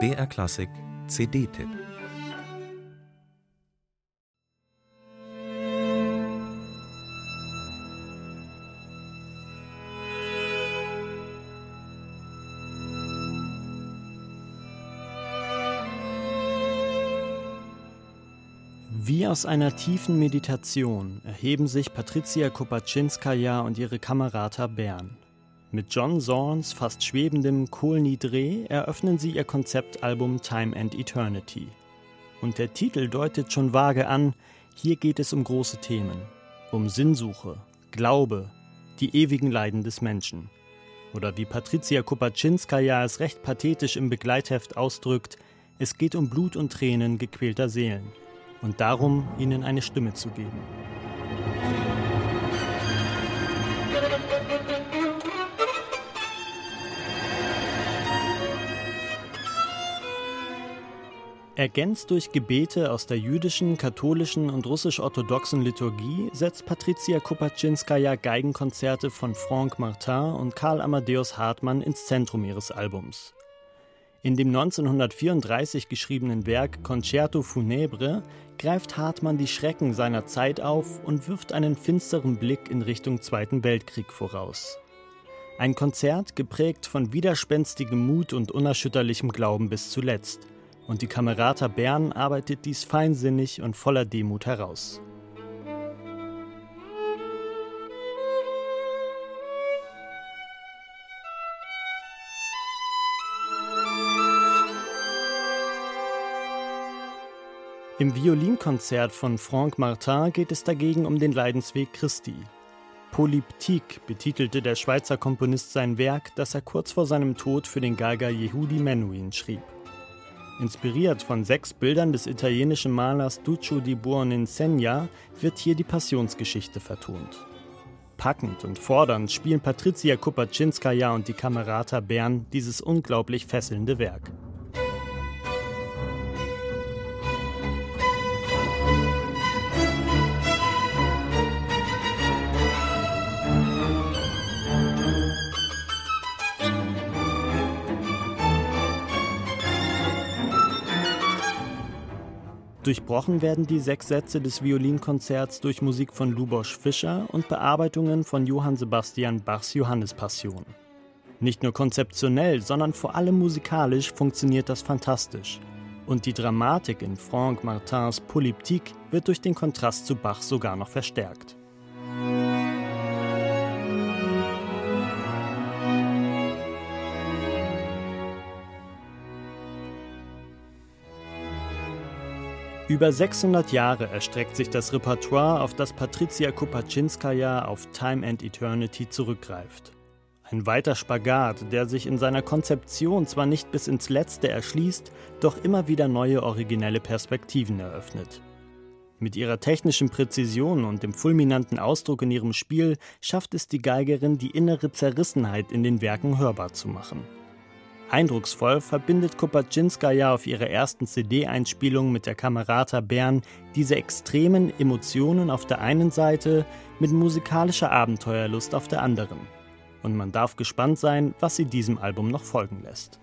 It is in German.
BR Klassik CD-Tipp Wie aus einer tiefen Meditation erheben sich Patricia Kopaczynskaja und ihre Kamerata Bern. Mit John Zorns fast schwebendem Kol Nidre eröffnen sie ihr Konzeptalbum Time and Eternity. Und der Titel deutet schon vage an, hier geht es um große Themen. Um Sinnsuche, Glaube, die ewigen Leiden des Menschen. Oder wie Patricia Kopaczynskaja es recht pathetisch im Begleitheft ausdrückt, es geht um Blut und Tränen gequälter Seelen und darum, ihnen eine Stimme zu geben. Ergänzt durch Gebete aus der jüdischen, katholischen und russisch-orthodoxen Liturgie setzt Patricia Kopaczynskaja Geigenkonzerte von Franck Martin und Karl Amadeus Hartmann ins Zentrum ihres Albums. In dem 1934 geschriebenen Werk Concerto Funèbre greift Hartmann die Schrecken seiner Zeit auf und wirft einen finsteren Blick in Richtung Zweiten Weltkrieg voraus. Ein Konzert geprägt von widerspenstigem Mut und unerschütterlichem Glauben bis zuletzt. Und die Kamerata Bern arbeitet dies feinsinnig und voller Demut heraus. Im Violinkonzert von Franck Martin geht es dagegen um den Leidensweg Christi. Polyptyque betitelte der Schweizer Komponist sein Werk, das er kurz vor seinem Tod für den Geiger Yehudi Menuhin schrieb. Inspiriert von sechs Bildern des italienischen Malers Duccio di Buoninsegna wird hier die Passionsgeschichte vertont. Packend und fordernd spielen Patricia Kopaczynskaja und die Kamerata Bern dieses unglaublich fesselnde Werk. Durchbrochen werden die sechs Sätze des Violinkonzerts durch Musik von Lubosch Fischer und Bearbeitungen von Johann Sebastian Bachs Johannespassion. Nicht nur konzeptionell, sondern vor allem musikalisch funktioniert das fantastisch. Und die Dramatik in Franck Martins Polyptyque wird durch den Kontrast zu Bach sogar noch verstärkt. Über 600 Jahre erstreckt sich das Repertoire, auf das Patricia Kopaczynskaja auf Time and Eternity zurückgreift. Ein weiter Spagat, der sich in seiner Konzeption zwar nicht bis ins Letzte erschließt, doch immer wieder neue originelle Perspektiven eröffnet. Mit ihrer technischen Präzision und dem fulminanten Ausdruck in ihrem Spiel schafft es die Geigerin, die innere Zerrissenheit in den Werken hörbar zu machen. Eindrucksvoll verbindet Kopaczynskaja auf ihrer ersten CD-Einspielung mit der Kamerata Bern diese extremen Emotionen auf der einen Seite mit musikalischer Abenteuerlust auf der anderen. Und man darf gespannt sein, was sie diesem Album noch folgen lässt.